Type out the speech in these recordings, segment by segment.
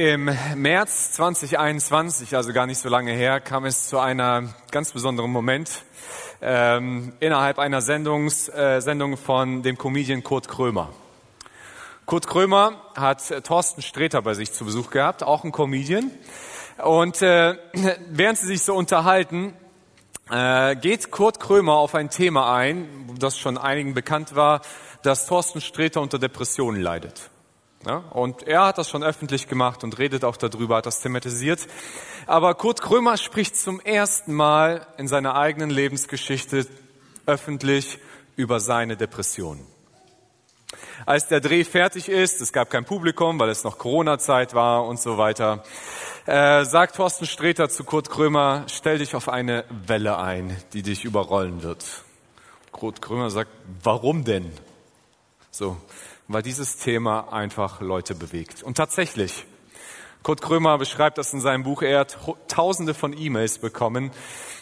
Im März 2021, also gar nicht so lange her, kam es zu einer ganz besonderen Moment ähm, innerhalb einer Sendungs, äh, Sendung von dem Comedian Kurt Krömer. Kurt Krömer hat äh, Thorsten Sträter bei sich zu Besuch gehabt, auch ein Comedian. Und äh, während sie sich so unterhalten, äh, geht Kurt Krömer auf ein Thema ein, das schon einigen bekannt war, dass Thorsten Sträter unter Depressionen leidet. Ja, und er hat das schon öffentlich gemacht und redet auch darüber, hat das thematisiert. Aber Kurt Krömer spricht zum ersten Mal in seiner eigenen Lebensgeschichte öffentlich über seine Depression. Als der Dreh fertig ist, es gab kein Publikum, weil es noch Corona-Zeit war und so weiter, äh, sagt Thorsten Sträter zu Kurt Krömer, stell dich auf eine Welle ein, die dich überrollen wird. Kurt Krömer sagt, warum denn? So, weil dieses Thema einfach Leute bewegt. Und tatsächlich, Kurt Krömer beschreibt das in seinem Buch, er hat tausende von E-Mails bekommen.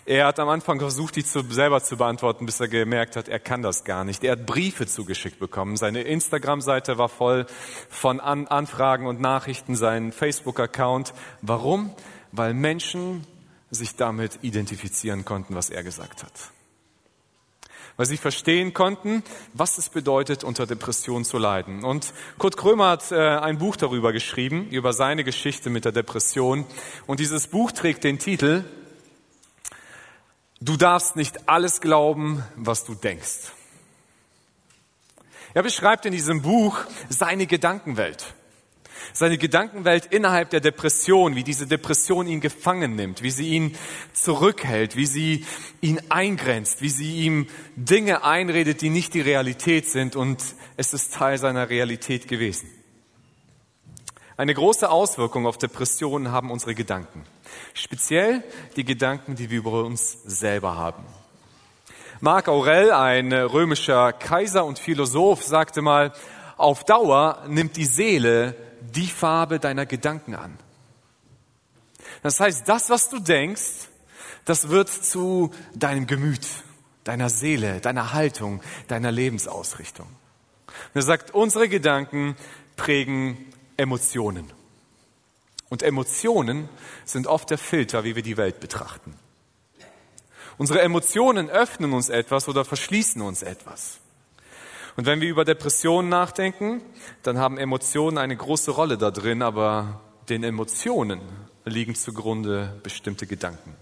Er hat am Anfang versucht, die zu, selber zu beantworten, bis er gemerkt hat, er kann das gar nicht. Er hat Briefe zugeschickt bekommen. Seine Instagram-Seite war voll von An Anfragen und Nachrichten, sein Facebook-Account. Warum? Weil Menschen sich damit identifizieren konnten, was er gesagt hat weil sie verstehen konnten, was es bedeutet, unter Depression zu leiden. Und Kurt Krömer hat äh, ein Buch darüber geschrieben, über seine Geschichte mit der Depression. Und dieses Buch trägt den Titel, Du darfst nicht alles glauben, was du denkst. Er beschreibt in diesem Buch seine Gedankenwelt seine Gedankenwelt innerhalb der Depression, wie diese Depression ihn gefangen nimmt, wie sie ihn zurückhält, wie sie ihn eingrenzt, wie sie ihm Dinge einredet, die nicht die Realität sind und es ist Teil seiner Realität gewesen. Eine große Auswirkung auf Depressionen haben unsere Gedanken. Speziell die Gedanken, die wir über uns selber haben. Marc Aurel, ein römischer Kaiser und Philosoph, sagte mal, auf Dauer nimmt die Seele die Farbe deiner Gedanken an. Das heißt, das, was du denkst, das wird zu deinem Gemüt, deiner Seele, deiner Haltung, deiner Lebensausrichtung. Und er sagt, unsere Gedanken prägen Emotionen. Und Emotionen sind oft der Filter, wie wir die Welt betrachten. Unsere Emotionen öffnen uns etwas oder verschließen uns etwas. Und wenn wir über Depressionen nachdenken, dann haben Emotionen eine große Rolle da drin, aber den Emotionen liegen zugrunde bestimmte Gedanken.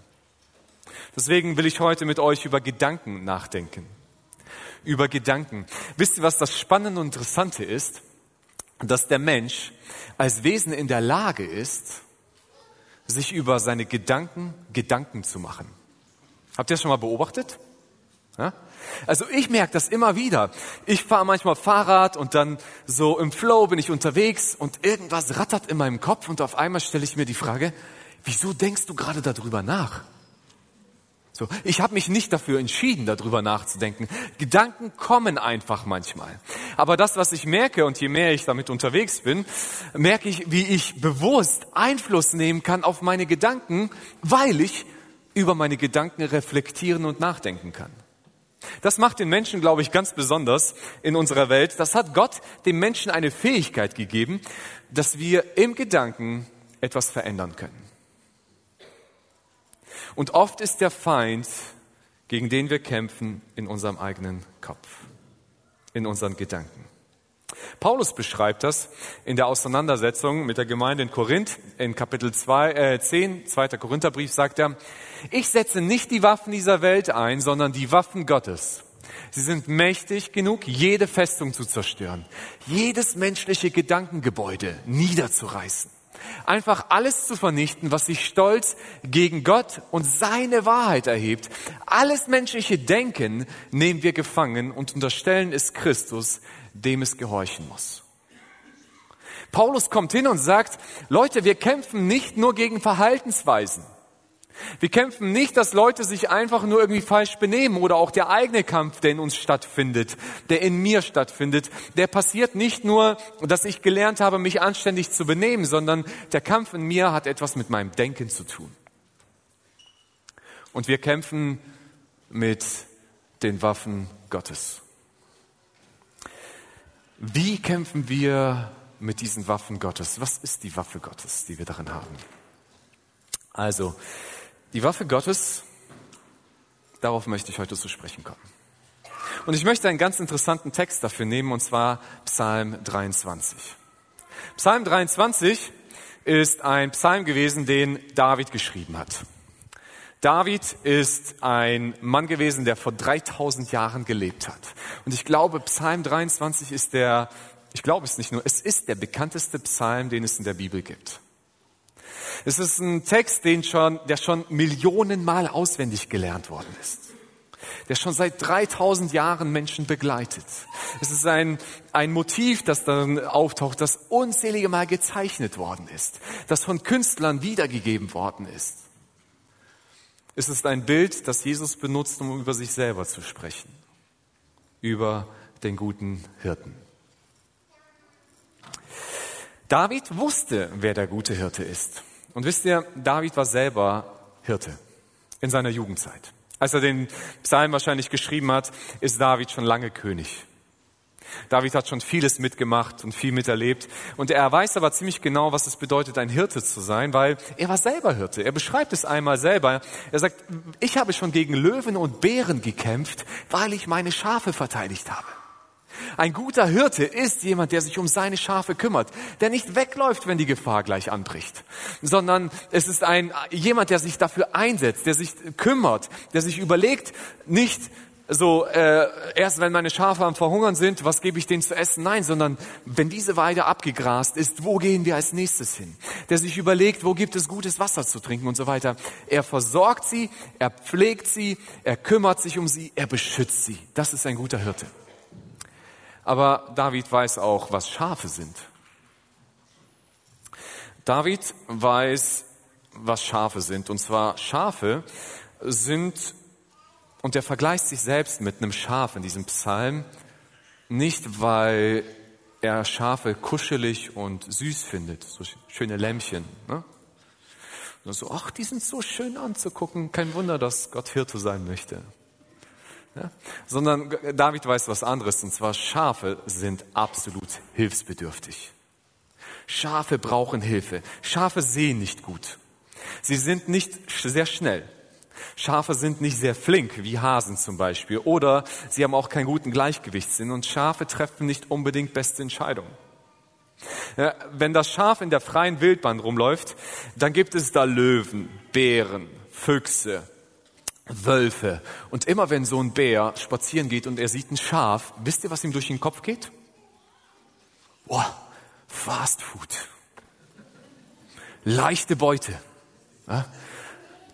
Deswegen will ich heute mit euch über Gedanken nachdenken. Über Gedanken. Wisst ihr, was das Spannende und Interessante ist? Dass der Mensch als Wesen in der Lage ist, sich über seine Gedanken Gedanken zu machen. Habt ihr das schon mal beobachtet? Ja? Also ich merke das immer wieder. Ich fahre manchmal Fahrrad und dann so im Flow bin ich unterwegs und irgendwas rattert in meinem Kopf und auf einmal stelle ich mir die Frage, wieso denkst du gerade darüber nach? So, ich habe mich nicht dafür entschieden, darüber nachzudenken. Gedanken kommen einfach manchmal. Aber das, was ich merke, und je mehr ich damit unterwegs bin, merke ich, wie ich bewusst Einfluss nehmen kann auf meine Gedanken, weil ich über meine Gedanken reflektieren und nachdenken kann. Das macht den Menschen, glaube ich, ganz besonders in unserer Welt. Das hat Gott dem Menschen eine Fähigkeit gegeben, dass wir im Gedanken etwas verändern können. Und oft ist der Feind, gegen den wir kämpfen, in unserem eigenen Kopf, in unseren Gedanken. Paulus beschreibt das in der Auseinandersetzung mit der Gemeinde in Korinth in Kapitel 2, äh, 10, 2. Korintherbrief sagt er, ich setze nicht die Waffen dieser Welt ein, sondern die Waffen Gottes. Sie sind mächtig genug, jede Festung zu zerstören, jedes menschliche Gedankengebäude niederzureißen. Einfach alles zu vernichten, was sich stolz gegen Gott und seine Wahrheit erhebt. Alles menschliche Denken nehmen wir gefangen und unterstellen es Christus, dem es gehorchen muss. Paulus kommt hin und sagt, Leute, wir kämpfen nicht nur gegen Verhaltensweisen. Wir kämpfen nicht, dass Leute sich einfach nur irgendwie falsch benehmen oder auch der eigene Kampf, der in uns stattfindet, der in mir stattfindet, der passiert nicht nur, dass ich gelernt habe, mich anständig zu benehmen, sondern der Kampf in mir hat etwas mit meinem Denken zu tun. Und wir kämpfen mit den Waffen Gottes. Wie kämpfen wir mit diesen Waffen Gottes? Was ist die Waffe Gottes, die wir darin haben? Also, die Waffe Gottes, darauf möchte ich heute zu sprechen kommen. Und ich möchte einen ganz interessanten Text dafür nehmen, und zwar Psalm 23. Psalm 23 ist ein Psalm gewesen, den David geschrieben hat. David ist ein Mann gewesen, der vor 3000 Jahren gelebt hat. Und ich glaube, Psalm 23 ist der, ich glaube es nicht nur, es ist der bekannteste Psalm, den es in der Bibel gibt. Es ist ein Text, den schon, der schon Millionenmal auswendig gelernt worden ist der schon seit 3000 Jahren Menschen begleitet. Es ist ein, ein Motiv, das dann auftaucht, das unzählige Mal gezeichnet worden ist, das von Künstlern wiedergegeben worden ist. Es ist ein Bild, das Jesus benutzt, um über sich selber zu sprechen, über den guten Hirten. David wusste, wer der gute Hirte ist. Und wisst ihr, David war selber Hirte in seiner Jugendzeit. Als er den Psalm wahrscheinlich geschrieben hat, ist David schon lange König. David hat schon vieles mitgemacht und viel miterlebt. Und er weiß aber ziemlich genau, was es bedeutet, ein Hirte zu sein, weil er war selber Hirte. Er beschreibt es einmal selber. Er sagt, ich habe schon gegen Löwen und Bären gekämpft, weil ich meine Schafe verteidigt habe. Ein guter Hirte ist jemand, der sich um seine Schafe kümmert, der nicht wegläuft, wenn die Gefahr gleich anbricht, sondern es ist ein, jemand, der sich dafür einsetzt, der sich kümmert, der sich überlegt, nicht so äh, erst wenn meine Schafe am Verhungern sind, was gebe ich denen zu essen? Nein, sondern wenn diese Weide abgegrast ist, wo gehen wir als nächstes hin? Der sich überlegt, wo gibt es gutes Wasser zu trinken und so weiter. Er versorgt sie, er pflegt sie, er kümmert sich um sie, er beschützt sie. Das ist ein guter Hirte. Aber David weiß auch, was Schafe sind. David weiß, was Schafe sind. Und zwar Schafe sind, und er vergleicht sich selbst mit einem Schaf in diesem Psalm, nicht weil er Schafe kuschelig und süß findet, so schöne Lämmchen. Ne? Und so, ach, die sind so schön anzugucken. Kein Wunder, dass Gott Hirte sein möchte. Sondern David weiß was anderes, und zwar Schafe sind absolut hilfsbedürftig. Schafe brauchen Hilfe. Schafe sehen nicht gut. Sie sind nicht sehr schnell. Schafe sind nicht sehr flink, wie Hasen zum Beispiel. Oder sie haben auch keinen guten Gleichgewichtssinn und Schafe treffen nicht unbedingt beste Entscheidungen. Wenn das Schaf in der freien Wildbahn rumläuft, dann gibt es da Löwen, Bären, Füchse, Wölfe. Und immer wenn so ein Bär spazieren geht und er sieht ein Schaf, wisst ihr, was ihm durch den Kopf geht? Boah, Fast Food. Leichte Beute.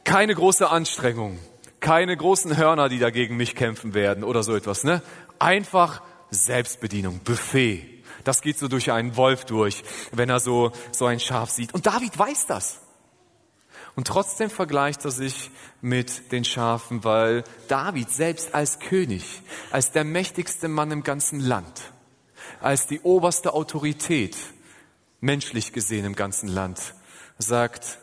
Keine große Anstrengung. Keine großen Hörner, die dagegen mich kämpfen werden oder so etwas. Ne? Einfach Selbstbedienung, Buffet. Das geht so durch einen Wolf durch, wenn er so, so ein Schaf sieht. Und David weiß das. Und trotzdem vergleicht er sich mit den Schafen, weil David selbst als König, als der mächtigste Mann im ganzen Land, als die oberste Autorität, menschlich gesehen im ganzen Land, sagt,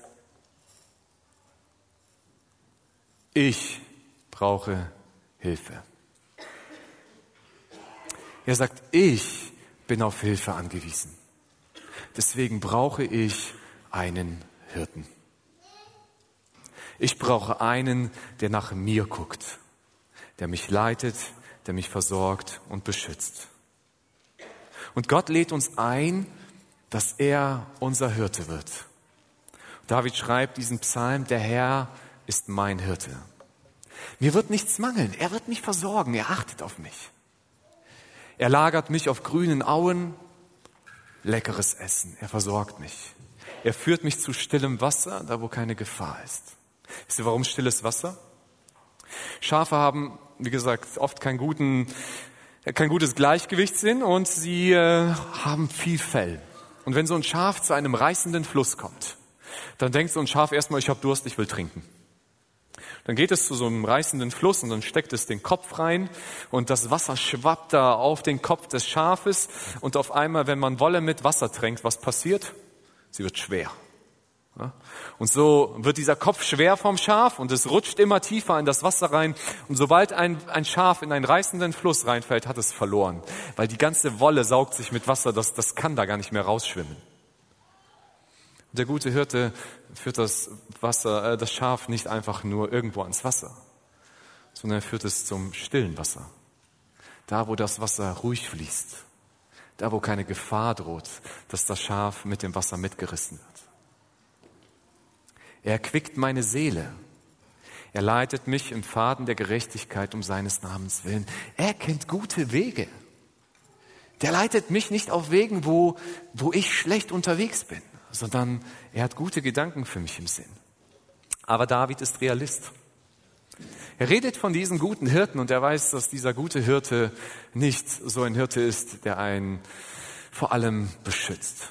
ich brauche Hilfe. Er sagt, ich bin auf Hilfe angewiesen. Deswegen brauche ich einen Hirten. Ich brauche einen, der nach mir guckt, der mich leitet, der mich versorgt und beschützt. Und Gott lädt uns ein, dass er unser Hirte wird. David schreibt diesen Psalm, der Herr ist mein Hirte. Mir wird nichts mangeln, er wird mich versorgen, er achtet auf mich. Er lagert mich auf grünen Auen, leckeres Essen, er versorgt mich. Er führt mich zu stillem Wasser, da wo keine Gefahr ist. Wisst ihr, warum stilles Wasser? Schafe haben, wie gesagt, oft keinen guten, kein gutes Gleichgewichtssinn und sie äh, haben viel Fell. Und wenn so ein Schaf zu einem reißenden Fluss kommt, dann denkt so ein Schaf erstmal, ich habe Durst, ich will trinken. Dann geht es zu so einem reißenden Fluss und dann steckt es den Kopf rein und das Wasser schwappt da auf den Kopf des Schafes und auf einmal, wenn man Wolle mit Wasser tränkt, was passiert? Sie wird schwer. Und so wird dieser Kopf schwer vom Schaf und es rutscht immer tiefer in das Wasser rein. Und sobald ein, ein Schaf in einen reißenden Fluss reinfällt, hat es verloren. Weil die ganze Wolle saugt sich mit Wasser, das, das kann da gar nicht mehr rausschwimmen. Der gute Hirte führt das Wasser, äh, das Schaf nicht einfach nur irgendwo ans Wasser, sondern er führt es zum stillen Wasser. Da, wo das Wasser ruhig fließt. Da, wo keine Gefahr droht, dass das Schaf mit dem Wasser mitgerissen wird. Er erquickt meine Seele. Er leitet mich im Faden der Gerechtigkeit um seines Namens willen. Er kennt gute Wege. Der leitet mich nicht auf Wegen, wo, wo ich schlecht unterwegs bin, sondern er hat gute Gedanken für mich im Sinn. Aber David ist Realist. Er redet von diesem guten Hirten und er weiß, dass dieser gute Hirte nicht so ein Hirte ist, der einen vor allem beschützt.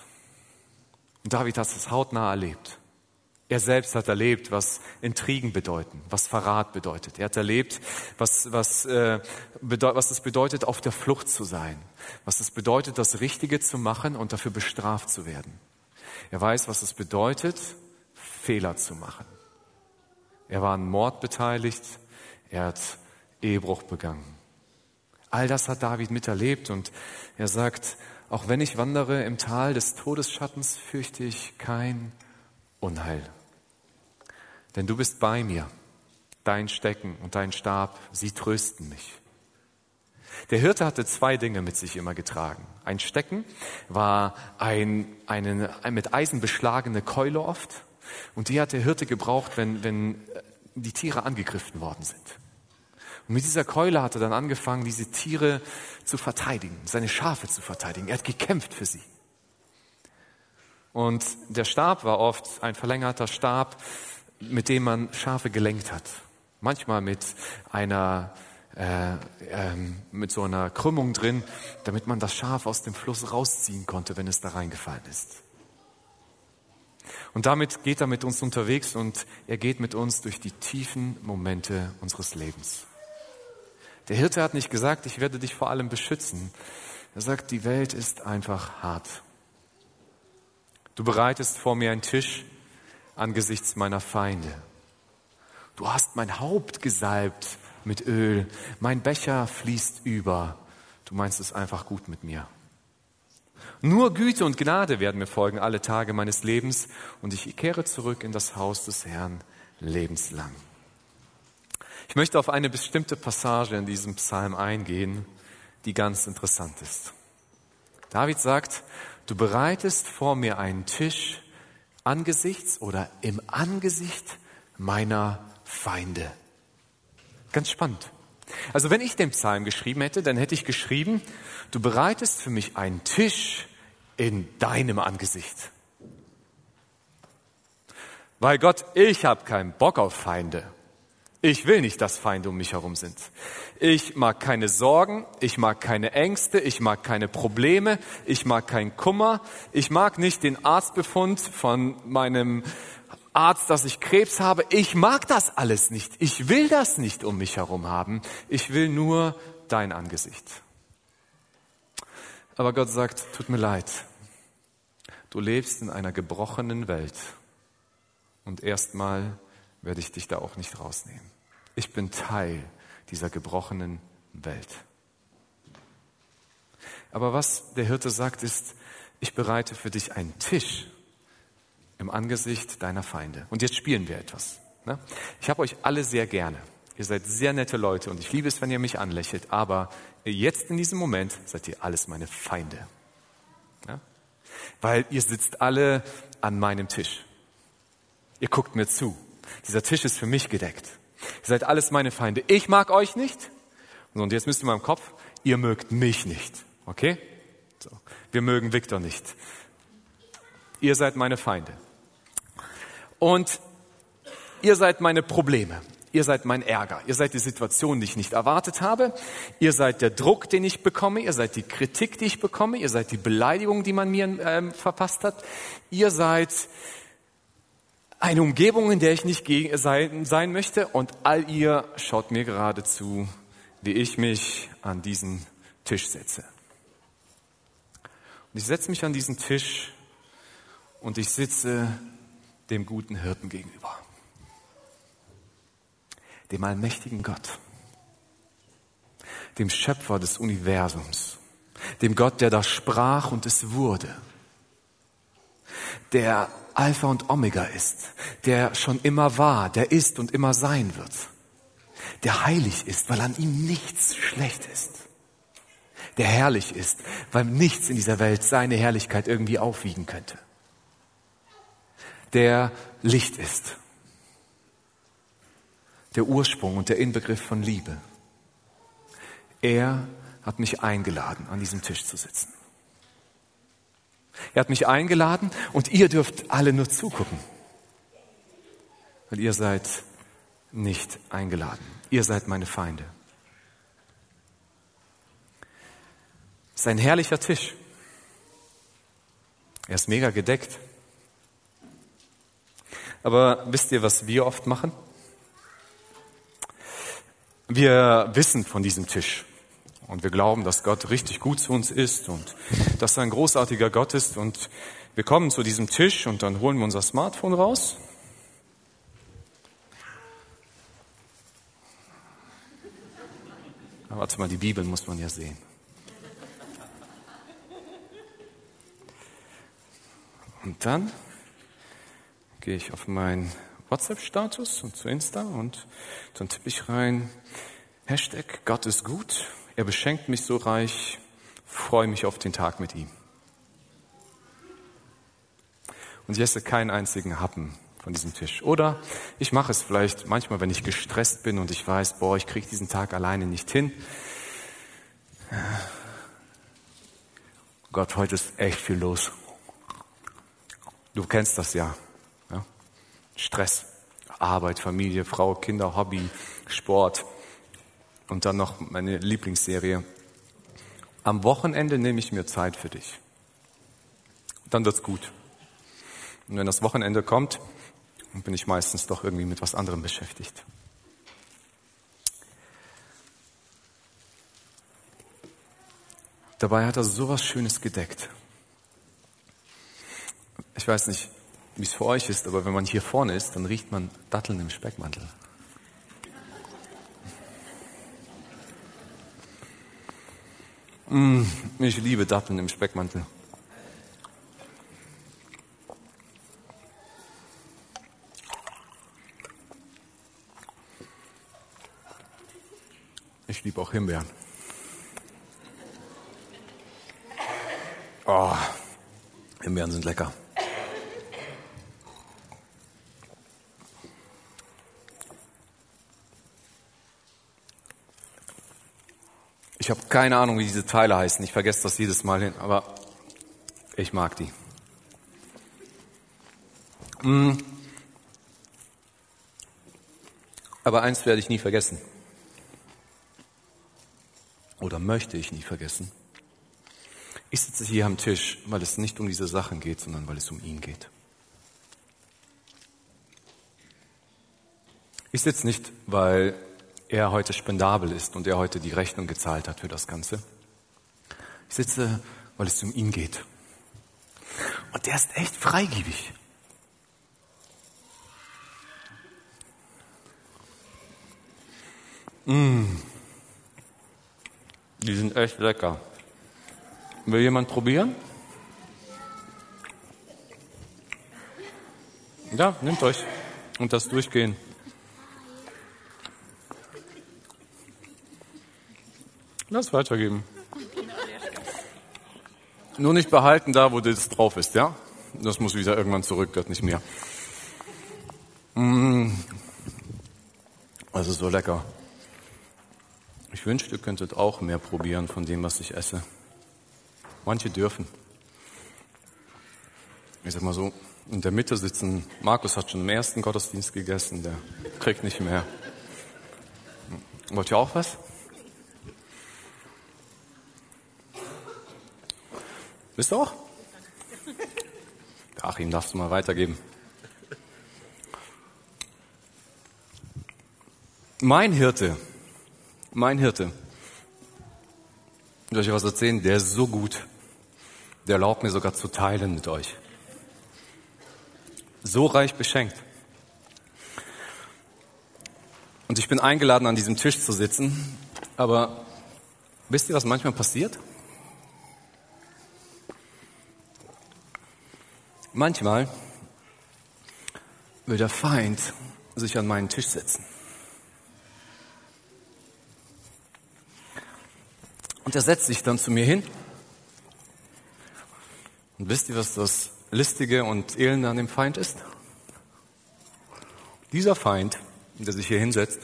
Und David hat es hautnah erlebt. Er selbst hat erlebt, was Intrigen bedeuten, was Verrat bedeutet. Er hat erlebt, was, was, äh, was es bedeutet, auf der Flucht zu sein, was es bedeutet, das Richtige zu machen und dafür bestraft zu werden. Er weiß, was es bedeutet, Fehler zu machen. Er war an Mord beteiligt, er hat Ehebruch begangen. All das hat David miterlebt und er sagt, auch wenn ich wandere im Tal des Todesschattens, fürchte ich kein Unheil. Denn du bist bei mir, dein Stecken und dein Stab, sie trösten mich. Der Hirte hatte zwei Dinge mit sich immer getragen. Ein Stecken war ein, eine, ein mit Eisen beschlagene Keule oft. Und die hat der Hirte gebraucht, wenn, wenn die Tiere angegriffen worden sind. Und mit dieser Keule hat er dann angefangen, diese Tiere zu verteidigen, seine Schafe zu verteidigen. Er hat gekämpft für sie. Und der Stab war oft ein verlängerter Stab, mit dem man Schafe gelenkt hat. Manchmal mit einer äh, äh, mit so einer Krümmung drin, damit man das Schaf aus dem Fluss rausziehen konnte, wenn es da reingefallen ist. Und damit geht er mit uns unterwegs und er geht mit uns durch die tiefen Momente unseres Lebens. Der Hirte hat nicht gesagt, ich werde dich vor allem beschützen. Er sagt, die Welt ist einfach hart. Du bereitest vor mir einen Tisch angesichts meiner Feinde. Du hast mein Haupt gesalbt mit Öl, mein Becher fließt über. Du meinst es einfach gut mit mir. Nur Güte und Gnade werden mir folgen alle Tage meines Lebens und ich kehre zurück in das Haus des Herrn lebenslang. Ich möchte auf eine bestimmte Passage in diesem Psalm eingehen, die ganz interessant ist. David sagt, du bereitest vor mir einen Tisch angesichts oder im Angesicht meiner Feinde. Ganz spannend. Also wenn ich den Psalm geschrieben hätte, dann hätte ich geschrieben, du bereitest für mich einen Tisch in deinem Angesicht. Weil Gott, ich habe keinen Bock auf Feinde. Ich will nicht, dass Feinde um mich herum sind. Ich mag keine Sorgen, ich mag keine Ängste, ich mag keine Probleme, ich mag keinen Kummer, ich mag nicht den Arztbefund von meinem Arzt, dass ich Krebs habe. Ich mag das alles nicht. Ich will das nicht um mich herum haben. Ich will nur dein Angesicht. Aber Gott sagt, tut mir leid. Du lebst in einer gebrochenen Welt. Und erstmal werde ich dich da auch nicht rausnehmen. Ich bin Teil dieser gebrochenen Welt. Aber was der Hirte sagt, ist, ich bereite für dich einen Tisch im Angesicht deiner Feinde. Und jetzt spielen wir etwas. Ne? Ich habe euch alle sehr gerne. Ihr seid sehr nette Leute und ich liebe es, wenn ihr mich anlächelt. Aber jetzt in diesem Moment seid ihr alles meine Feinde. Ja? Weil ihr sitzt alle an meinem Tisch. Ihr guckt mir zu. Dieser Tisch ist für mich gedeckt. Ihr seid alles meine Feinde. Ich mag euch nicht. Und jetzt müsst ihr mal im Kopf, ihr mögt mich nicht. Okay? So. Wir mögen Viktor nicht. Ihr seid meine Feinde. Und ihr seid meine Probleme. Ihr seid mein Ärger. Ihr seid die Situation, die ich nicht erwartet habe. Ihr seid der Druck, den ich bekomme. Ihr seid die Kritik, die ich bekomme. Ihr seid die Beleidigung, die man mir ähm, verpasst hat. Ihr seid eine Umgebung, in der ich nicht sein, möchte und all ihr schaut mir gerade zu, wie ich mich an diesen Tisch setze. Und ich setze mich an diesen Tisch und ich sitze dem guten Hirten gegenüber. Dem allmächtigen Gott. Dem Schöpfer des Universums. Dem Gott, der da sprach und es wurde. Der Alpha und Omega ist. Der schon immer war, der ist und immer sein wird. Der heilig ist, weil an ihm nichts schlecht ist der herrlich ist, weil nichts in dieser Welt seine Herrlichkeit irgendwie aufwiegen könnte. Der Licht ist. Der Ursprung und der Inbegriff von Liebe. Er hat mich eingeladen, an diesem Tisch zu sitzen. Er hat mich eingeladen und ihr dürft alle nur zugucken. Weil ihr seid nicht eingeladen. Ihr seid meine Feinde. ist ein herrlicher Tisch. Er ist mega gedeckt. Aber wisst ihr, was wir oft machen? Wir wissen von diesem Tisch und wir glauben, dass Gott richtig gut zu uns ist und dass er ein großartiger Gott ist und wir kommen zu diesem Tisch und dann holen wir unser Smartphone raus. Aber warte mal, die Bibel muss man ja sehen. Und dann gehe ich auf meinen WhatsApp-Status und zu Insta und dann tippe ich rein, Hashtag Gott ist gut, er beschenkt mich so reich, freue mich auf den Tag mit ihm. Und ich esse keinen einzigen Happen von diesem Tisch. Oder ich mache es vielleicht manchmal, wenn ich gestresst bin und ich weiß, boah, ich kriege diesen Tag alleine nicht hin. Gott, heute ist echt viel los. Du kennst das ja. ja. Stress, Arbeit, Familie, Frau, Kinder, Hobby, Sport und dann noch meine Lieblingsserie. Am Wochenende nehme ich mir Zeit für dich. Dann wird's gut. Und wenn das Wochenende kommt, bin ich meistens doch irgendwie mit was anderem beschäftigt. Dabei hat er sowas Schönes gedeckt. Ich weiß nicht, wie es für euch ist, aber wenn man hier vorne ist, dann riecht man Datteln im Speckmantel. Mm, ich liebe Datteln im Speckmantel. Ich liebe auch Himbeeren. Oh, Himbeeren sind lecker. Ich habe keine Ahnung, wie diese Teile heißen. Ich vergesse das jedes Mal hin, aber ich mag die. Mm. Aber eins werde ich nie vergessen. Oder möchte ich nie vergessen. Ich sitze hier am Tisch, weil es nicht um diese Sachen geht, sondern weil es um ihn geht. Ich sitze nicht, weil er heute spendabel ist und er heute die Rechnung gezahlt hat für das Ganze. Ich sitze, weil es um ihn geht. Und der ist echt freigebig. Mmh. Die sind echt lecker. Will jemand probieren? Ja, nehmt euch und das durchgehen. Lass weitergeben. Nur nicht behalten da, wo das drauf ist, ja? Das muss wieder irgendwann zurück, das nicht mehr. Mmh. Also so lecker. Ich wünschte, ihr könntet auch mehr probieren von dem, was ich esse. Manche dürfen. Ich sag mal so, in der Mitte sitzen, Markus hat schon im ersten Gottesdienst gegessen, der kriegt nicht mehr. Wollt ihr auch was? Bist du auch? Achim, darfst du mal weitergeben. Mein Hirte, mein Hirte, soll ich was erzählen? Der ist so gut. Der erlaubt mir sogar zu teilen mit euch. so reich beschenkt. Und ich bin eingeladen, an diesem Tisch zu sitzen. Aber wisst ihr, was manchmal passiert? Manchmal will der Feind sich an meinen Tisch setzen. Und er setzt sich dann zu mir hin. Und wisst ihr, was das Listige und Elende an dem Feind ist? Dieser Feind, der sich hier hinsetzt,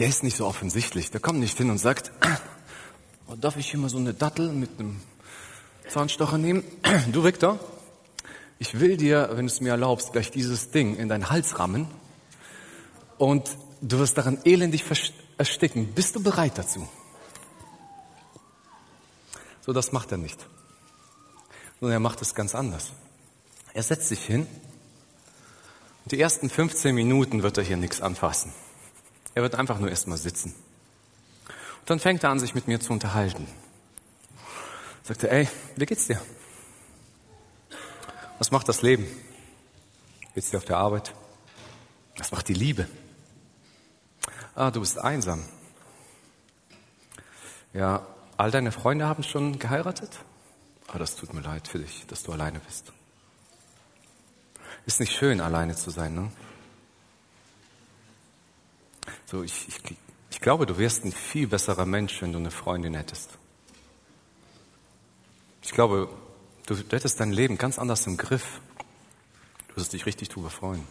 der ist nicht so offensichtlich. Der kommt nicht hin und sagt, oh, darf ich hier mal so eine Dattel mit einem Zahnstocher nehmen? Du, Victor, ich will dir, wenn du es mir erlaubst, gleich dieses Ding in deinen Hals rammen und du wirst daran elendig ersticken. Bist du bereit dazu? So, das macht er nicht. Sondern er macht es ganz anders. Er setzt sich hin und die ersten 15 Minuten wird er hier nichts anfassen. Er wird einfach nur erstmal sitzen. Und dann fängt er an, sich mit mir zu unterhalten. Sagt er, ey, wie geht's dir? Was macht das Leben? Geht's dir auf der Arbeit? Was macht die Liebe? Ah, du bist einsam. Ja, all deine Freunde haben schon geheiratet? Ah, das tut mir leid für dich, dass du alleine bist. Ist nicht schön, alleine zu sein, ne? So, ich, ich, ich glaube, du wärst ein viel besserer Mensch, wenn du eine Freundin hättest. Ich glaube, Du, du hättest dein Leben ganz anders im Griff. Du wirst dich richtig drüber freuen.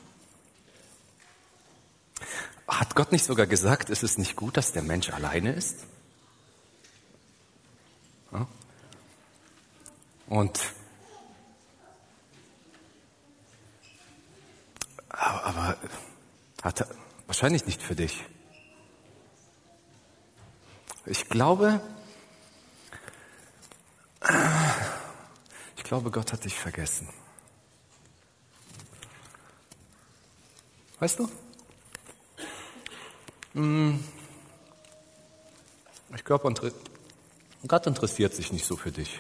Hat Gott nicht sogar gesagt, es ist nicht gut, dass der Mensch alleine ist? Ja? Und aber, aber hat er, wahrscheinlich nicht für dich. Ich glaube, glaube, Gott hat dich vergessen. Weißt du? Hm. Ich glaube, Gott interessiert sich nicht so für dich.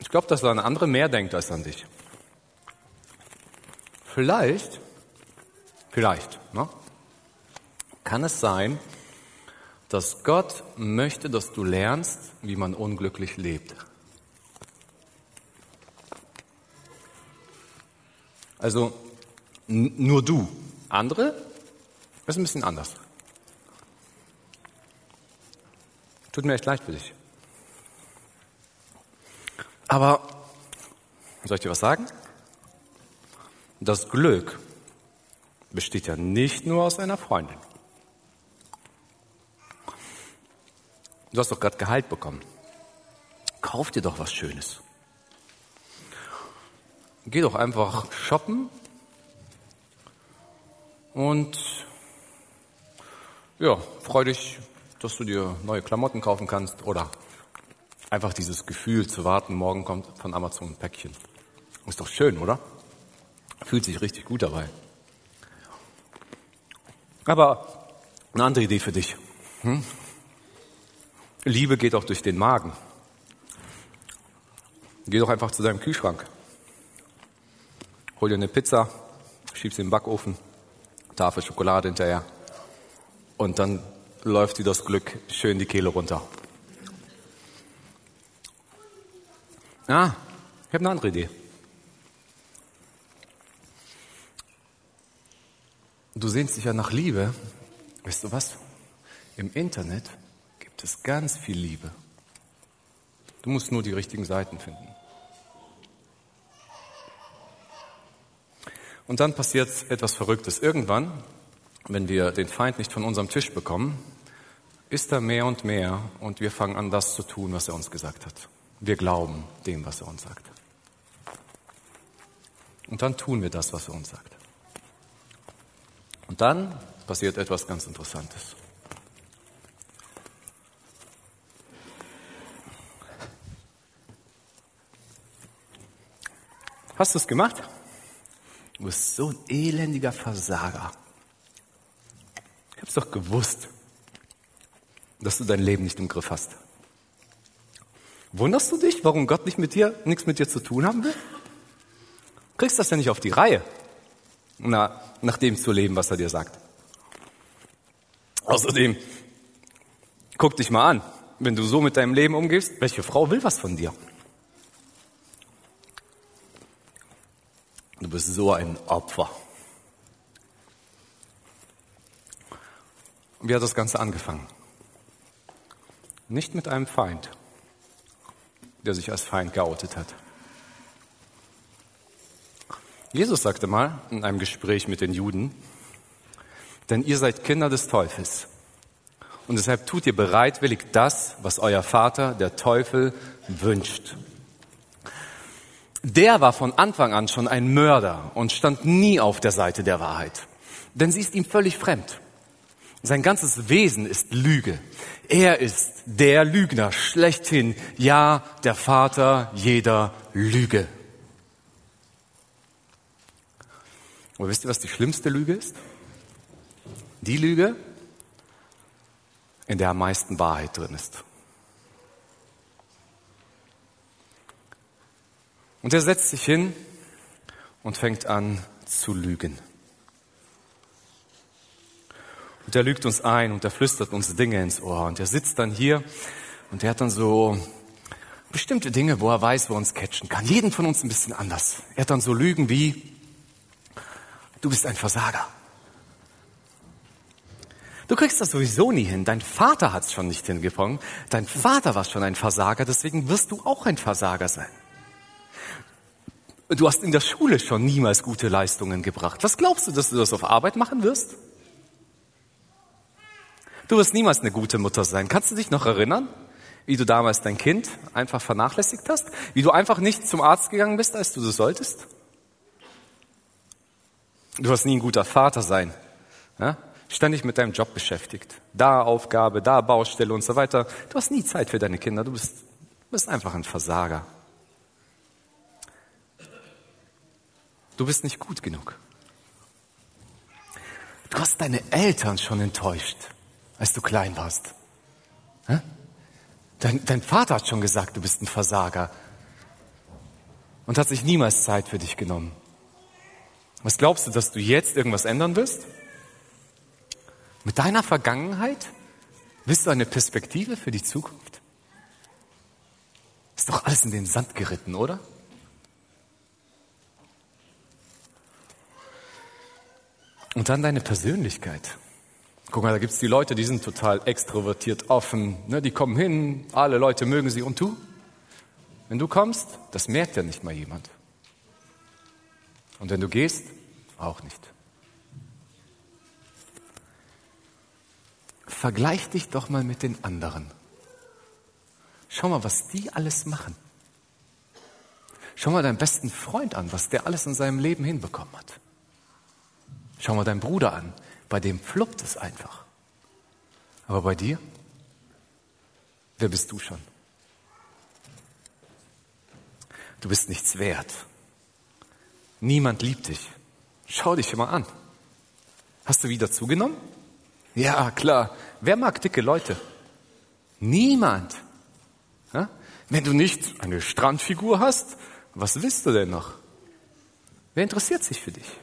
Ich glaube, dass er an andere mehr denkt als an dich. Vielleicht, vielleicht, ne? kann es sein, dass Gott möchte, dass du lernst, wie man unglücklich lebt. Also nur du. Andere ist ein bisschen anders. Tut mir echt leid für dich. Aber soll ich dir was sagen? Das Glück besteht ja nicht nur aus einer Freundin. Du hast doch gerade Gehalt bekommen. Kauf dir doch was Schönes. Geh doch einfach shoppen und ja, freu dich, dass du dir neue Klamotten kaufen kannst oder einfach dieses Gefühl zu warten, morgen kommt von Amazon ein Päckchen. Ist doch schön, oder? Fühlt sich richtig gut dabei. Aber eine andere Idee für dich. Hm? Liebe geht auch durch den Magen. Geh doch einfach zu deinem Kühlschrank. Hol dir eine Pizza, schieb sie in den Backofen, Tafel Schokolade hinterher. Und dann läuft dir das Glück schön die Kehle runter. Ah, ich habe eine andere Idee. Du sehnst dich ja nach Liebe. Weißt du was? Im Internet gibt es ganz viel Liebe. Du musst nur die richtigen Seiten finden. Und dann passiert etwas Verrücktes. Irgendwann, wenn wir den Feind nicht von unserem Tisch bekommen, ist er mehr und mehr und wir fangen an, das zu tun, was er uns gesagt hat. Wir glauben dem, was er uns sagt. Und dann tun wir das, was er uns sagt. Und dann passiert etwas ganz Interessantes. Hast du es gemacht? Du bist so ein elendiger Versager. Ich hab's doch gewusst, dass du dein Leben nicht im Griff hast. Wunderst du dich, warum Gott nicht mit dir, nichts mit dir zu tun haben will? Du kriegst das ja nicht auf die Reihe, na, nach dem zu leben, was er dir sagt. Außerdem, guck dich mal an, wenn du so mit deinem Leben umgehst, welche Frau will was von dir? Bist so ein Opfer. Wie hat das Ganze angefangen? Nicht mit einem Feind, der sich als Feind geoutet hat. Jesus sagte mal in einem Gespräch mit den Juden, denn ihr seid Kinder des Teufels. Und deshalb tut ihr bereitwillig das, was euer Vater, der Teufel, wünscht. Der war von Anfang an schon ein Mörder und stand nie auf der Seite der Wahrheit. Denn sie ist ihm völlig fremd. Sein ganzes Wesen ist Lüge. Er ist der Lügner schlechthin, ja, der Vater jeder Lüge. Und wisst ihr, was die schlimmste Lüge ist? Die Lüge, in der am meisten Wahrheit drin ist. Und er setzt sich hin und fängt an zu lügen. Und er lügt uns ein und er flüstert uns Dinge ins Ohr. Und er sitzt dann hier und er hat dann so bestimmte Dinge, wo er weiß, wo er uns catchen kann. Jeden von uns ein bisschen anders. Er hat dann so Lügen wie, du bist ein Versager. Du kriegst das sowieso nie hin. Dein Vater hat es schon nicht hingefangen. Dein Vater war schon ein Versager, deswegen wirst du auch ein Versager sein. Du hast in der Schule schon niemals gute Leistungen gebracht. Was glaubst du, dass du das auf Arbeit machen wirst? Du wirst niemals eine gute Mutter sein. Kannst du dich noch erinnern, wie du damals dein Kind einfach vernachlässigt hast? Wie du einfach nicht zum Arzt gegangen bist, als du das solltest? Du wirst nie ein guter Vater sein. Ja? Ständig mit deinem Job beschäftigt. Da Aufgabe, da Baustelle und so weiter. Du hast nie Zeit für deine Kinder. Du bist, du bist einfach ein Versager. Du bist nicht gut genug. Du hast deine Eltern schon enttäuscht als du klein warst? Dein, dein Vater hat schon gesagt, du bist ein Versager und hat sich niemals Zeit für dich genommen. Was glaubst du, dass du jetzt irgendwas ändern wirst? Mit deiner Vergangenheit willst du eine Perspektive für die Zukunft? Ist doch alles in den Sand geritten, oder? Und dann deine Persönlichkeit. Guck mal, da gibt's die Leute, die sind total extrovertiert, offen. Ne? Die kommen hin, alle Leute mögen sie. Und du? Wenn du kommst, das merkt ja nicht mal jemand. Und wenn du gehst, auch nicht. Vergleich dich doch mal mit den anderen. Schau mal, was die alles machen. Schau mal deinen besten Freund an, was der alles in seinem Leben hinbekommen hat. Schau mal deinen Bruder an, bei dem fluppt es einfach. Aber bei dir? Wer bist du schon? Du bist nichts wert. Niemand liebt dich. Schau dich immer an. Hast du wieder zugenommen? Ja, klar. Wer mag dicke Leute? Niemand. Ja? Wenn du nicht eine Strandfigur hast, was willst du denn noch? Wer interessiert sich für dich?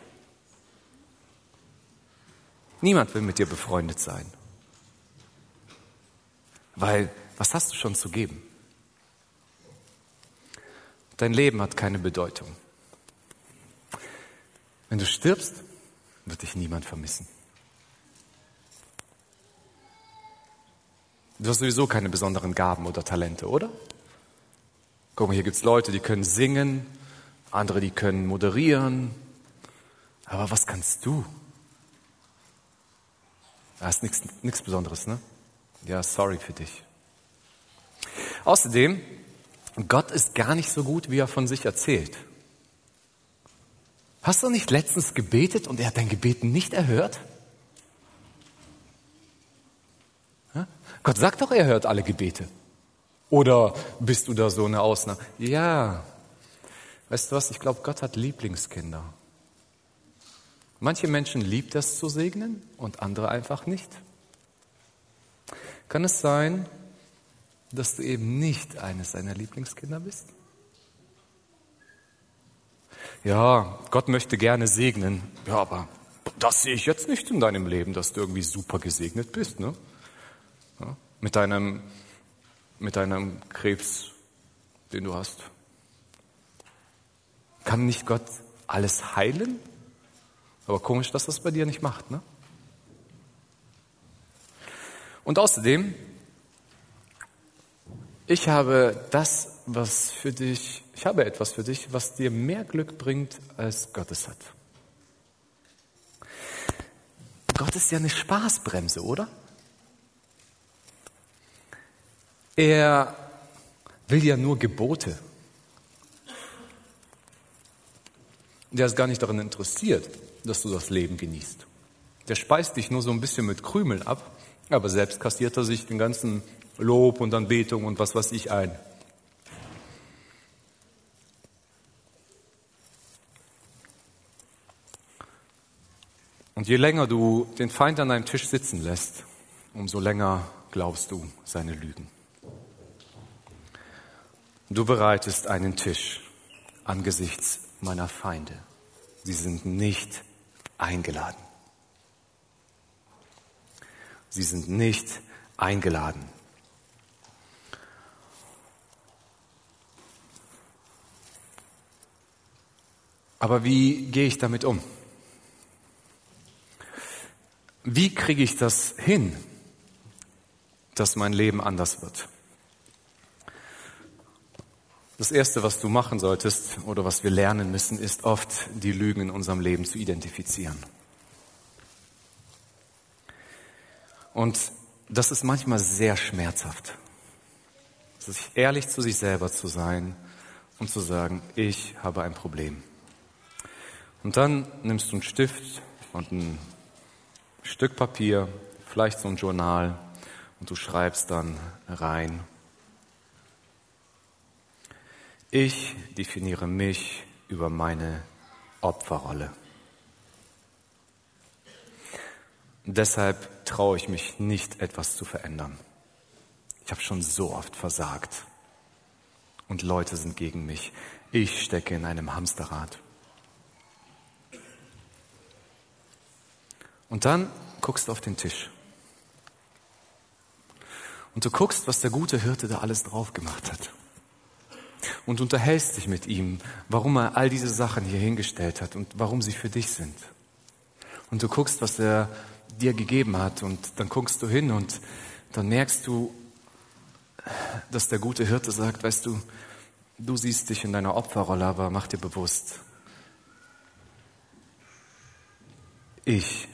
Niemand will mit dir befreundet sein. Weil, was hast du schon zu geben? Dein Leben hat keine Bedeutung. Wenn du stirbst, wird dich niemand vermissen. Du hast sowieso keine besonderen Gaben oder Talente, oder? Guck mal, hier gibt's Leute, die können singen, andere, die können moderieren. Aber was kannst du? Das ist nichts, Besonderes, ne? Ja, sorry für dich. Außerdem, Gott ist gar nicht so gut, wie er von sich erzählt. Hast du nicht letztens gebetet und er hat dein Gebet nicht erhört? Gott sagt doch, er hört alle Gebete. Oder bist du da so eine Ausnahme? Ja. Weißt du was? Ich glaube, Gott hat Lieblingskinder. Manche Menschen liebt es zu segnen und andere einfach nicht. Kann es sein, dass du eben nicht eines seiner Lieblingskinder bist? Ja, Gott möchte gerne segnen. Ja, aber das sehe ich jetzt nicht in deinem Leben, dass du irgendwie super gesegnet bist. Ne? Ja, mit, deinem, mit deinem Krebs, den du hast. Kann nicht Gott alles heilen? Aber komisch, dass das bei dir nicht macht. Ne? Und außerdem, ich habe das, was für dich, ich habe etwas für dich, was dir mehr Glück bringt, als Gott es hat. Gott ist ja eine Spaßbremse, oder? Er will ja nur Gebote. Der ist gar nicht daran interessiert, dass du das Leben genießt. Der speist dich nur so ein bisschen mit Krümeln ab, aber selbst kassiert er sich den ganzen Lob und Anbetung und was weiß ich ein. Und je länger du den Feind an deinem Tisch sitzen lässt, umso länger glaubst du seine Lügen. Du bereitest einen Tisch angesichts meiner Feinde. Sie sind nicht eingeladen. Sie sind nicht eingeladen. Aber wie gehe ich damit um? Wie kriege ich das hin, dass mein Leben anders wird? Das Erste, was du machen solltest oder was wir lernen müssen, ist oft die Lügen in unserem Leben zu identifizieren. Und das ist manchmal sehr schmerzhaft. Sich ehrlich zu sich selber zu sein und zu sagen, ich habe ein Problem. Und dann nimmst du einen Stift und ein Stück Papier, vielleicht so ein Journal und du schreibst dann rein. Ich definiere mich über meine Opferrolle. Deshalb traue ich mich nicht, etwas zu verändern. Ich habe schon so oft versagt und Leute sind gegen mich. Ich stecke in einem Hamsterrad. Und dann guckst du auf den Tisch. Und du guckst, was der gute Hirte da alles drauf gemacht hat. Und unterhältst dich mit ihm, warum er all diese Sachen hier hingestellt hat und warum sie für dich sind. Und du guckst, was er dir gegeben hat und dann guckst du hin und dann merkst du, dass der gute Hirte sagt, weißt du, du siehst dich in deiner Opferrolle, aber mach dir bewusst, ich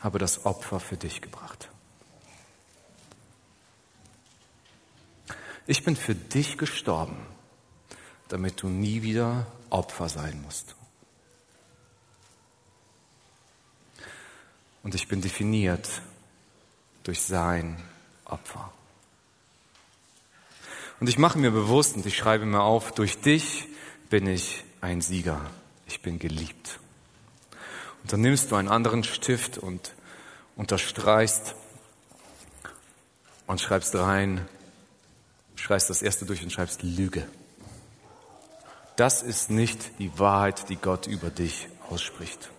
habe das Opfer für dich gebracht. Ich bin für dich gestorben, damit du nie wieder Opfer sein musst. Und ich bin definiert durch sein Opfer. Und ich mache mir bewusst und ich schreibe mir auf, durch dich bin ich ein Sieger. Ich bin geliebt. Und dann nimmst du einen anderen Stift und unterstreichst und schreibst rein, schreibst das erste durch und schreibst Lüge. Das ist nicht die Wahrheit, die Gott über dich ausspricht.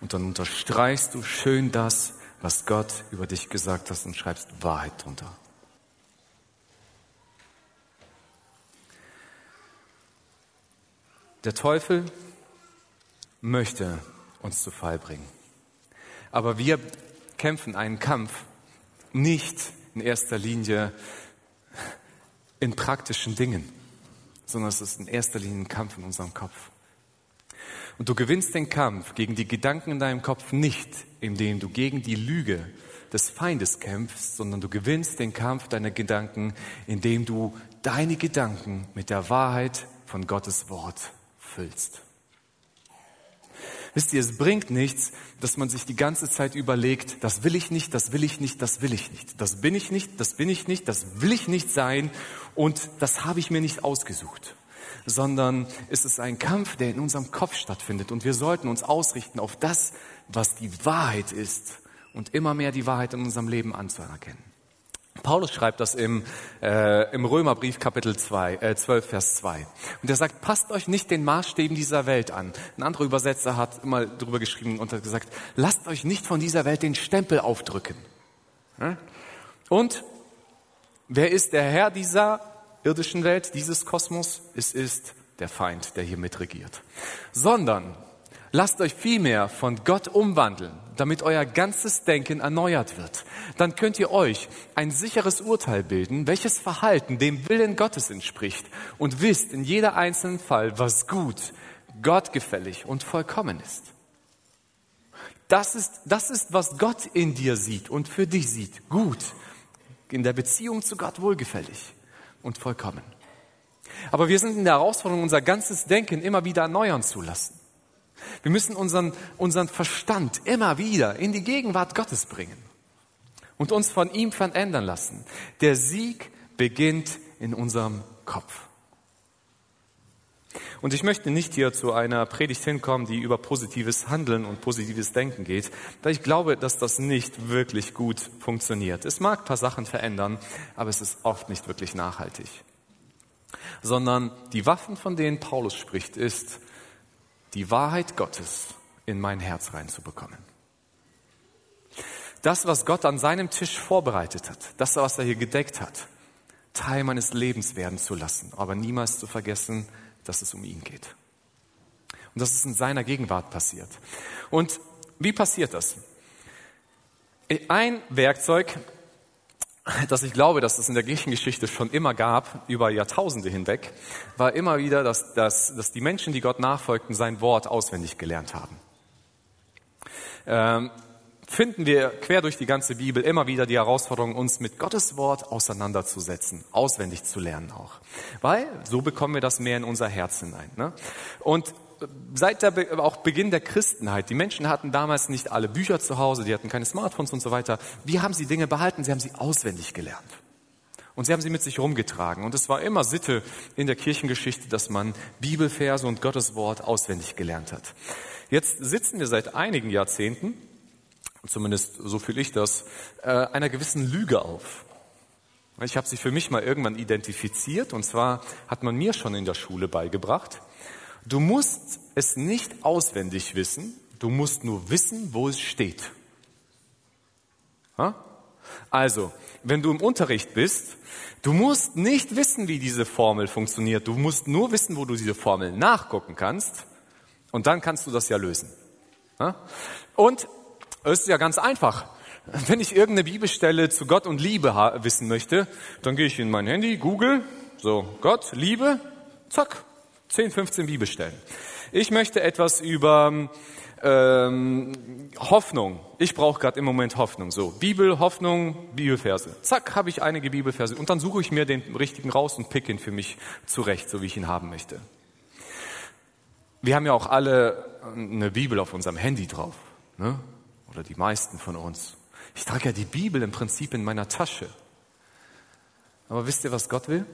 Und dann unterstreichst du schön das, was Gott über dich gesagt hat und schreibst Wahrheit drunter. Der Teufel möchte uns zu Fall bringen. Aber wir kämpfen einen Kampf nicht in erster Linie in praktischen Dingen, sondern es ist in erster Linie ein Kampf in unserem Kopf. Und du gewinnst den Kampf gegen die Gedanken in deinem Kopf nicht, indem du gegen die Lüge des Feindes kämpfst, sondern du gewinnst den Kampf deiner Gedanken, indem du deine Gedanken mit der Wahrheit von Gottes Wort füllst. Wisst ihr, es bringt nichts, dass man sich die ganze Zeit überlegt, das will ich nicht, das will ich nicht, das will ich nicht. Das bin ich nicht, das bin ich nicht, das will ich nicht sein und das habe ich mir nicht ausgesucht. Sondern es ist ein Kampf, der in unserem Kopf stattfindet und wir sollten uns ausrichten auf das, was die Wahrheit ist und immer mehr die Wahrheit in unserem Leben anzuerkennen. Paulus schreibt das im, äh, im Römerbrief Kapitel 2, äh, 12, Vers 2. Und er sagt, passt euch nicht den Maßstäben dieser Welt an. Ein anderer Übersetzer hat immer drüber geschrieben und hat gesagt, lasst euch nicht von dieser Welt den Stempel aufdrücken. Und wer ist der Herr dieser irdischen Welt, dieses Kosmos? Es ist der Feind, der hier mitregiert. Sondern lasst euch vielmehr von Gott umwandeln damit euer ganzes Denken erneuert wird. Dann könnt ihr euch ein sicheres Urteil bilden, welches Verhalten dem Willen Gottes entspricht und wisst in jeder einzelnen Fall, was gut, gottgefällig und vollkommen ist. Das ist, das ist, was Gott in dir sieht und für dich sieht. Gut, in der Beziehung zu Gott wohlgefällig und vollkommen. Aber wir sind in der Herausforderung, unser ganzes Denken immer wieder erneuern zu lassen. Wir müssen unseren, unseren Verstand immer wieder in die Gegenwart Gottes bringen und uns von ihm verändern lassen. Der Sieg beginnt in unserem Kopf. Und ich möchte nicht hier zu einer Predigt hinkommen, die über positives Handeln und positives Denken geht, da ich glaube, dass das nicht wirklich gut funktioniert. Es mag ein paar Sachen verändern, aber es ist oft nicht wirklich nachhaltig. Sondern die Waffen, von denen Paulus spricht, ist die Wahrheit Gottes in mein Herz reinzubekommen. Das, was Gott an seinem Tisch vorbereitet hat, das, was er hier gedeckt hat, Teil meines Lebens werden zu lassen, aber niemals zu vergessen, dass es um ihn geht. Und dass es in seiner Gegenwart passiert. Und wie passiert das? Ein Werkzeug, dass ich glaube, dass es in der Kirchengeschichte schon immer gab, über Jahrtausende hinweg, war immer wieder, dass, dass, dass die Menschen, die Gott nachfolgten, sein Wort auswendig gelernt haben. Ähm, finden wir quer durch die ganze Bibel immer wieder die Herausforderung, uns mit Gottes Wort auseinanderzusetzen, auswendig zu lernen auch. Weil so bekommen wir das mehr in unser Herz hinein. Ne? Und seit der, auch Beginn der Christenheit, die Menschen hatten damals nicht alle Bücher zu Hause, die hatten keine Smartphones und so weiter. Wie haben sie Dinge behalten? Sie haben sie auswendig gelernt. Und sie haben sie mit sich rumgetragen. Und es war immer Sitte in der Kirchengeschichte, dass man Bibelverse und Gottes Wort auswendig gelernt hat. Jetzt sitzen wir seit einigen Jahrzehnten, zumindest so fühle ich das, äh, einer gewissen Lüge auf. Ich habe sie für mich mal irgendwann identifiziert und zwar hat man mir schon in der Schule beigebracht, Du musst es nicht auswendig wissen, du musst nur wissen, wo es steht. Also, wenn du im Unterricht bist, du musst nicht wissen, wie diese Formel funktioniert, du musst nur wissen, wo du diese Formel nachgucken kannst und dann kannst du das ja lösen. Und es ist ja ganz einfach. Wenn ich irgendeine Bibelstelle zu Gott und Liebe wissen möchte, dann gehe ich in mein Handy, Google, so Gott, Liebe, zack, 10, 15 Bibelstellen. Ich möchte etwas über ähm, Hoffnung. Ich brauche gerade im Moment Hoffnung. So, Bibel, Hoffnung, Bibelverse. Zack, habe ich einige Bibelverse. Und dann suche ich mir den richtigen raus und pick ihn für mich zurecht, so wie ich ihn haben möchte. Wir haben ja auch alle eine Bibel auf unserem Handy drauf. Ne? Oder die meisten von uns. Ich trage ja die Bibel im Prinzip in meiner Tasche. Aber wisst ihr, was Gott will?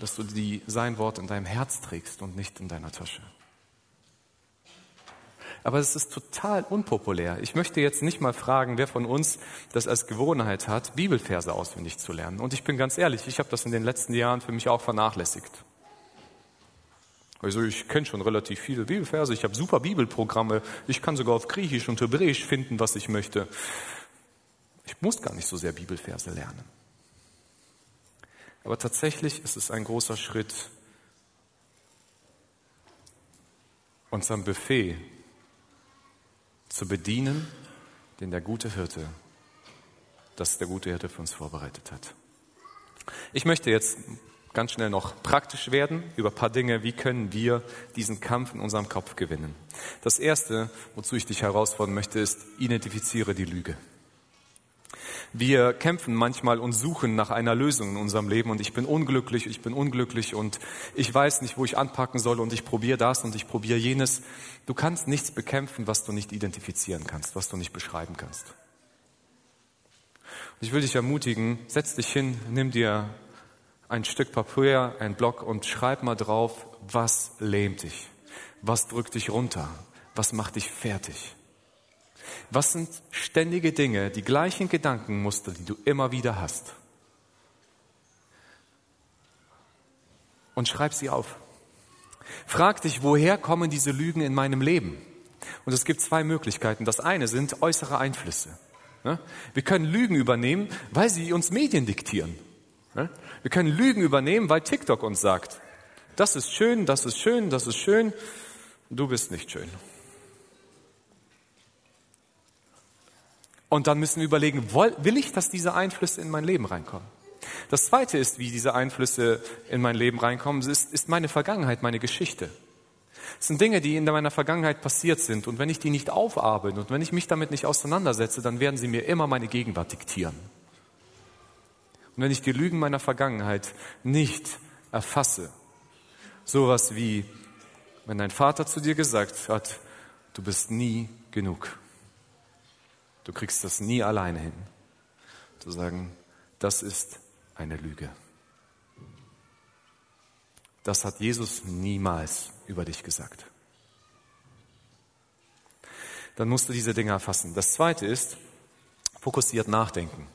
Dass du die, sein Wort in deinem Herz trägst und nicht in deiner Tasche. Aber es ist total unpopulär. Ich möchte jetzt nicht mal fragen, wer von uns das als Gewohnheit hat, Bibelverse auswendig zu lernen. Und ich bin ganz ehrlich, ich habe das in den letzten Jahren für mich auch vernachlässigt. Also ich kenne schon relativ viele Bibelverse, ich habe super Bibelprogramme, ich kann sogar auf Griechisch und Hebräisch finden, was ich möchte. Ich muss gar nicht so sehr Bibelverse lernen. Aber tatsächlich ist es ein großer Schritt, unserem Buffet zu bedienen, den der gute Hirte, das der gute Hirte für uns vorbereitet hat. Ich möchte jetzt ganz schnell noch praktisch werden über ein paar Dinge, wie können wir diesen Kampf in unserem Kopf gewinnen. Das Erste, wozu ich dich herausfordern möchte, ist, identifiziere die Lüge. Wir kämpfen manchmal und suchen nach einer Lösung in unserem Leben und ich bin unglücklich, ich bin unglücklich und ich weiß nicht, wo ich anpacken soll und ich probiere das und ich probiere jenes. Du kannst nichts bekämpfen, was du nicht identifizieren kannst, was du nicht beschreiben kannst. Und ich will dich ermutigen, setz dich hin, nimm dir ein Stück Papier, ein Block und schreib mal drauf, was lähmt dich, was drückt dich runter, was macht dich fertig. Was sind ständige Dinge, die gleichen Gedankenmuster, die du immer wieder hast? Und schreib sie auf. Frag dich, woher kommen diese Lügen in meinem Leben? Und es gibt zwei Möglichkeiten. Das eine sind äußere Einflüsse. Wir können Lügen übernehmen, weil sie uns Medien diktieren. Wir können Lügen übernehmen, weil TikTok uns sagt, das ist schön, das ist schön, das ist schön, du bist nicht schön. Und dann müssen wir überlegen, will ich, dass diese Einflüsse in mein Leben reinkommen? Das Zweite ist, wie diese Einflüsse in mein Leben reinkommen, ist, ist meine Vergangenheit, meine Geschichte. Es sind Dinge, die in meiner Vergangenheit passiert sind. Und wenn ich die nicht aufarbeite und wenn ich mich damit nicht auseinandersetze, dann werden sie mir immer meine Gegenwart diktieren. Und wenn ich die Lügen meiner Vergangenheit nicht erfasse, sowas wie, wenn dein Vater zu dir gesagt hat, du bist nie genug. Du kriegst das nie alleine hin. Zu sagen, das ist eine Lüge. Das hat Jesus niemals über dich gesagt. Dann musst du diese Dinge erfassen. Das zweite ist, fokussiert nachdenken.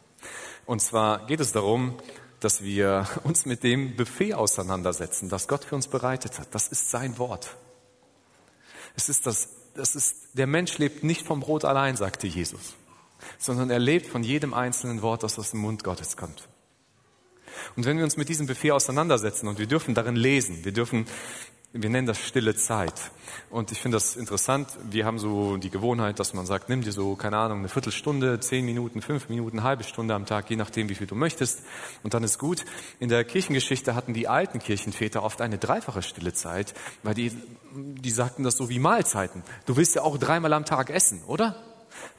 Und zwar geht es darum, dass wir uns mit dem Buffet auseinandersetzen, das Gott für uns bereitet hat. Das ist sein Wort. Es ist das, das ist, der Mensch lebt nicht vom Brot allein, sagte Jesus, sondern er lebt von jedem einzelnen Wort, das aus dem Mund Gottes kommt. Und wenn wir uns mit diesem Buffet auseinandersetzen und wir dürfen darin lesen, wir dürfen wir nennen das stille Zeit. Und ich finde das interessant. Wir haben so die Gewohnheit, dass man sagt, nimm dir so, keine Ahnung, eine Viertelstunde, zehn Minuten, fünf Minuten, halbe Stunde am Tag, je nachdem, wie viel du möchtest. Und dann ist gut. In der Kirchengeschichte hatten die alten Kirchenväter oft eine dreifache stille Zeit, weil die, die sagten das so wie Mahlzeiten. Du willst ja auch dreimal am Tag essen, oder?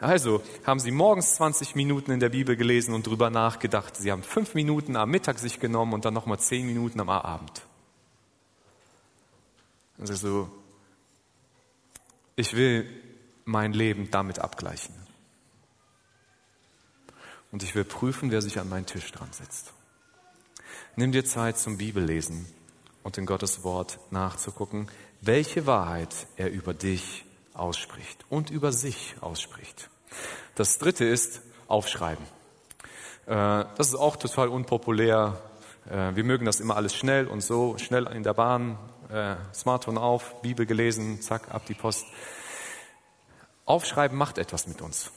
Also haben sie morgens 20 Minuten in der Bibel gelesen und drüber nachgedacht. Sie haben fünf Minuten am Mittag sich genommen und dann nochmal zehn Minuten am Abend. Also ich will mein Leben damit abgleichen. Und ich will prüfen, wer sich an meinen Tisch dran setzt. Nimm dir Zeit zum Bibellesen und in Gottes Wort nachzugucken, welche Wahrheit er über dich ausspricht und über sich ausspricht. Das dritte ist aufschreiben. Äh, das ist auch total unpopulär. Äh, wir mögen das immer alles schnell und so, schnell in der Bahn, äh, Smartphone auf, Bibel gelesen, zack, ab die Post. Aufschreiben macht etwas mit uns.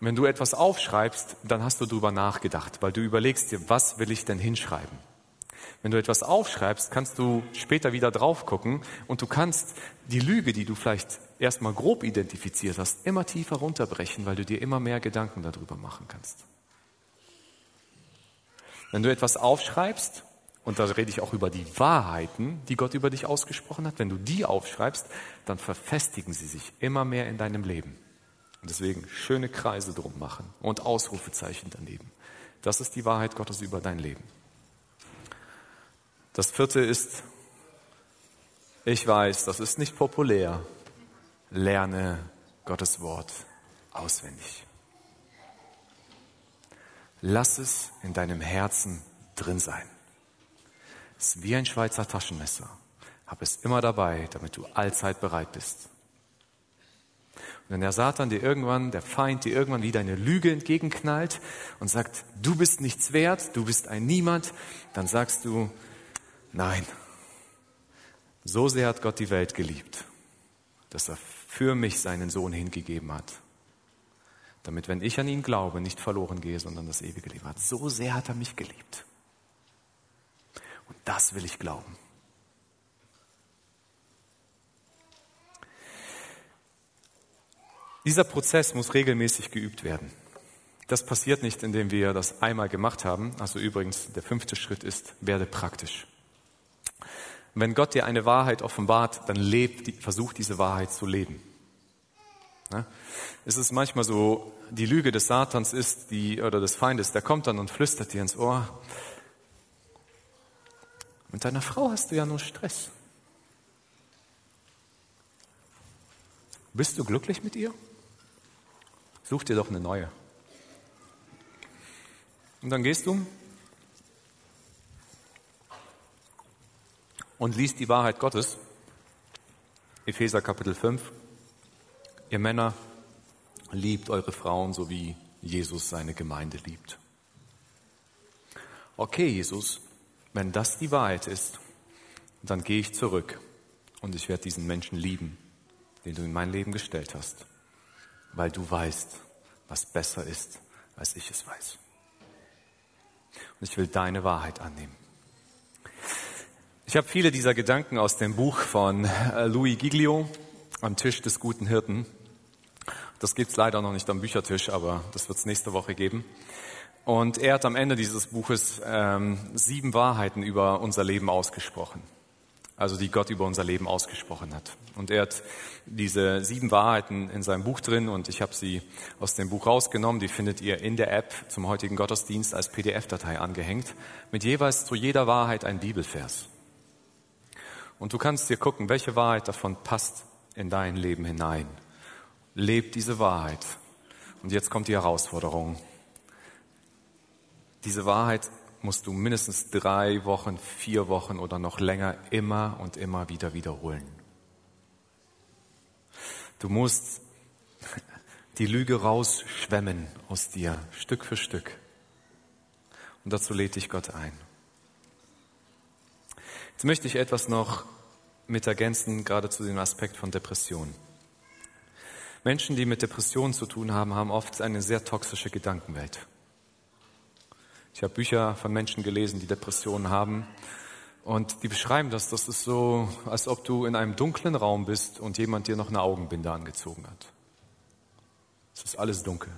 Wenn du etwas aufschreibst, dann hast du darüber nachgedacht, weil du überlegst dir, was will ich denn hinschreiben? Wenn du etwas aufschreibst, kannst du später wieder drauf gucken und du kannst die Lüge, die du vielleicht erstmal grob identifiziert hast, immer tiefer runterbrechen, weil du dir immer mehr Gedanken darüber machen kannst. Wenn du etwas aufschreibst, und da rede ich auch über die Wahrheiten, die Gott über dich ausgesprochen hat, wenn du die aufschreibst, dann verfestigen sie sich immer mehr in deinem Leben. Und deswegen schöne Kreise drum machen und Ausrufezeichen daneben. Das ist die Wahrheit Gottes über dein Leben. Das vierte ist, ich weiß, das ist nicht populär, lerne Gottes Wort auswendig. Lass es in deinem Herzen drin sein. Ist wie ein Schweizer Taschenmesser. Hab es immer dabei, damit du allzeit bereit bist. Und wenn der Satan dir irgendwann, der Feind dir irgendwann wieder eine Lüge entgegenknallt und sagt, du bist nichts wert, du bist ein Niemand, dann sagst du, nein, so sehr hat Gott die Welt geliebt, dass er für mich seinen Sohn hingegeben hat. Damit, wenn ich an ihn glaube, nicht verloren gehe, sondern das ewige Leben hat. So sehr hat er mich geliebt. Und das will ich glauben. Dieser Prozess muss regelmäßig geübt werden. Das passiert nicht, indem wir das einmal gemacht haben. Also übrigens, der fünfte Schritt ist, werde praktisch. Wenn Gott dir eine Wahrheit offenbart, dann lebt, versuch diese Wahrheit zu leben. Es ist manchmal so, die Lüge des Satans ist, die, oder des Feindes, der kommt dann und flüstert dir ins Ohr, mit deiner Frau hast du ja nur Stress. Bist du glücklich mit ihr? Such dir doch eine neue. Und dann gehst du und liest die Wahrheit Gottes. Epheser Kapitel 5. Ihr Männer, Liebt eure Frauen, so wie Jesus seine Gemeinde liebt. Okay, Jesus, wenn das die Wahrheit ist, dann gehe ich zurück und ich werde diesen Menschen lieben, den du in mein Leben gestellt hast, weil du weißt, was besser ist, als ich es weiß. Und ich will deine Wahrheit annehmen. Ich habe viele dieser Gedanken aus dem Buch von äh, Louis Giglio, Am Tisch des guten Hirten. Das gibt's leider noch nicht am Büchertisch, aber das wird's nächste Woche geben. Und er hat am Ende dieses Buches ähm, sieben Wahrheiten über unser Leben ausgesprochen also die Gott über unser Leben ausgesprochen hat. Und er hat diese sieben Wahrheiten in seinem Buch drin und ich habe sie aus dem Buch rausgenommen. Die findet ihr in der App zum heutigen Gottesdienst als PDF-Datei angehängt, mit jeweils zu jeder Wahrheit ein Bibelvers. Und du kannst dir gucken, welche Wahrheit davon passt in dein Leben hinein. Leb diese Wahrheit. Und jetzt kommt die Herausforderung. Diese Wahrheit musst du mindestens drei Wochen, vier Wochen oder noch länger immer und immer wieder wiederholen. Du musst die Lüge rausschwemmen aus dir, Stück für Stück. Und dazu lädt dich Gott ein. Jetzt möchte ich etwas noch mit ergänzen, gerade zu dem Aspekt von Depression. Menschen, die mit Depressionen zu tun haben, haben oft eine sehr toxische Gedankenwelt. Ich habe Bücher von Menschen gelesen, die Depressionen haben. Und die beschreiben das, das ist so, als ob du in einem dunklen Raum bist und jemand dir noch eine Augenbinde angezogen hat. Es ist alles dunkel.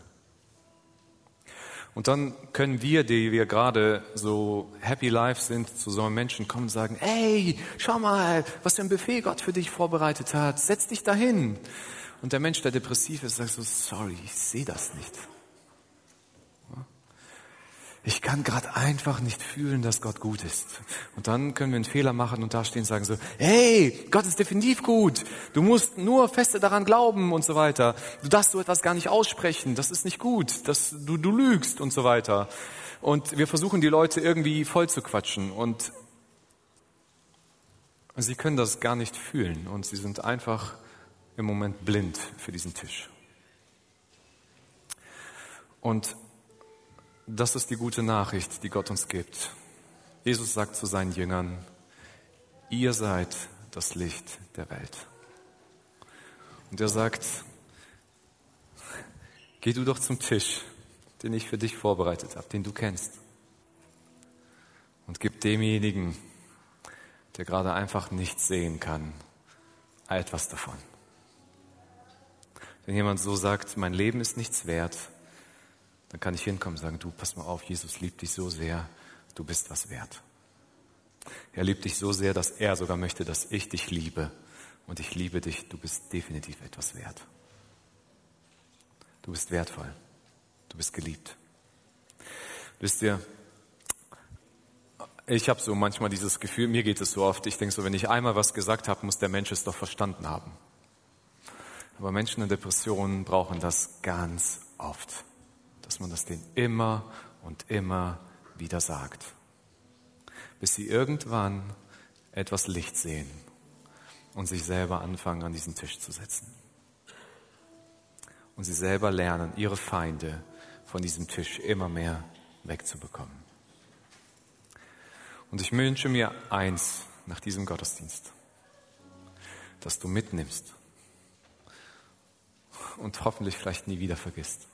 Und dann können wir, die wir gerade so happy life sind, zu so einem Menschen kommen und sagen, ey, schau mal, was für ein Buffet Gott für dich vorbereitet hat, setz dich dahin. Und der Mensch, der depressiv ist, sagt so, sorry, ich sehe das nicht. Ich kann gerade einfach nicht fühlen, dass Gott gut ist. Und dann können wir einen Fehler machen und dastehen und sagen so, hey, Gott ist definitiv gut. Du musst nur feste daran glauben und so weiter. Du darfst so etwas gar nicht aussprechen. Das ist nicht gut. Das, du, du lügst und so weiter. Und wir versuchen die Leute irgendwie voll zu quatschen und sie können das gar nicht fühlen und sie sind einfach im Moment blind für diesen Tisch. Und das ist die gute Nachricht, die Gott uns gibt. Jesus sagt zu seinen Jüngern, ihr seid das Licht der Welt. Und er sagt, geh du doch zum Tisch, den ich für dich vorbereitet habe, den du kennst. Und gib demjenigen, der gerade einfach nichts sehen kann, etwas davon. Wenn jemand so sagt, mein Leben ist nichts wert, dann kann ich hinkommen und sagen, du, pass mal auf, Jesus liebt dich so sehr, du bist was wert. Er liebt dich so sehr, dass er sogar möchte, dass ich dich liebe. Und ich liebe dich, du bist definitiv etwas wert. Du bist wertvoll. Du bist geliebt. Wisst ihr, ich habe so manchmal dieses Gefühl, mir geht es so oft, ich denke so, wenn ich einmal was gesagt habe, muss der Mensch es doch verstanden haben. Aber Menschen in Depressionen brauchen das ganz oft dass man das denen immer und immer wieder sagt, bis sie irgendwann etwas Licht sehen und sich selber anfangen, an diesen Tisch zu setzen. Und sie selber lernen, ihre Feinde von diesem Tisch immer mehr wegzubekommen. Und ich wünsche mir eins nach diesem Gottesdienst, dass du mitnimmst und hoffentlich vielleicht nie wieder vergisst.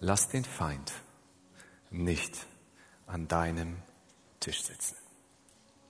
Lass den Feind nicht an deinem Tisch sitzen.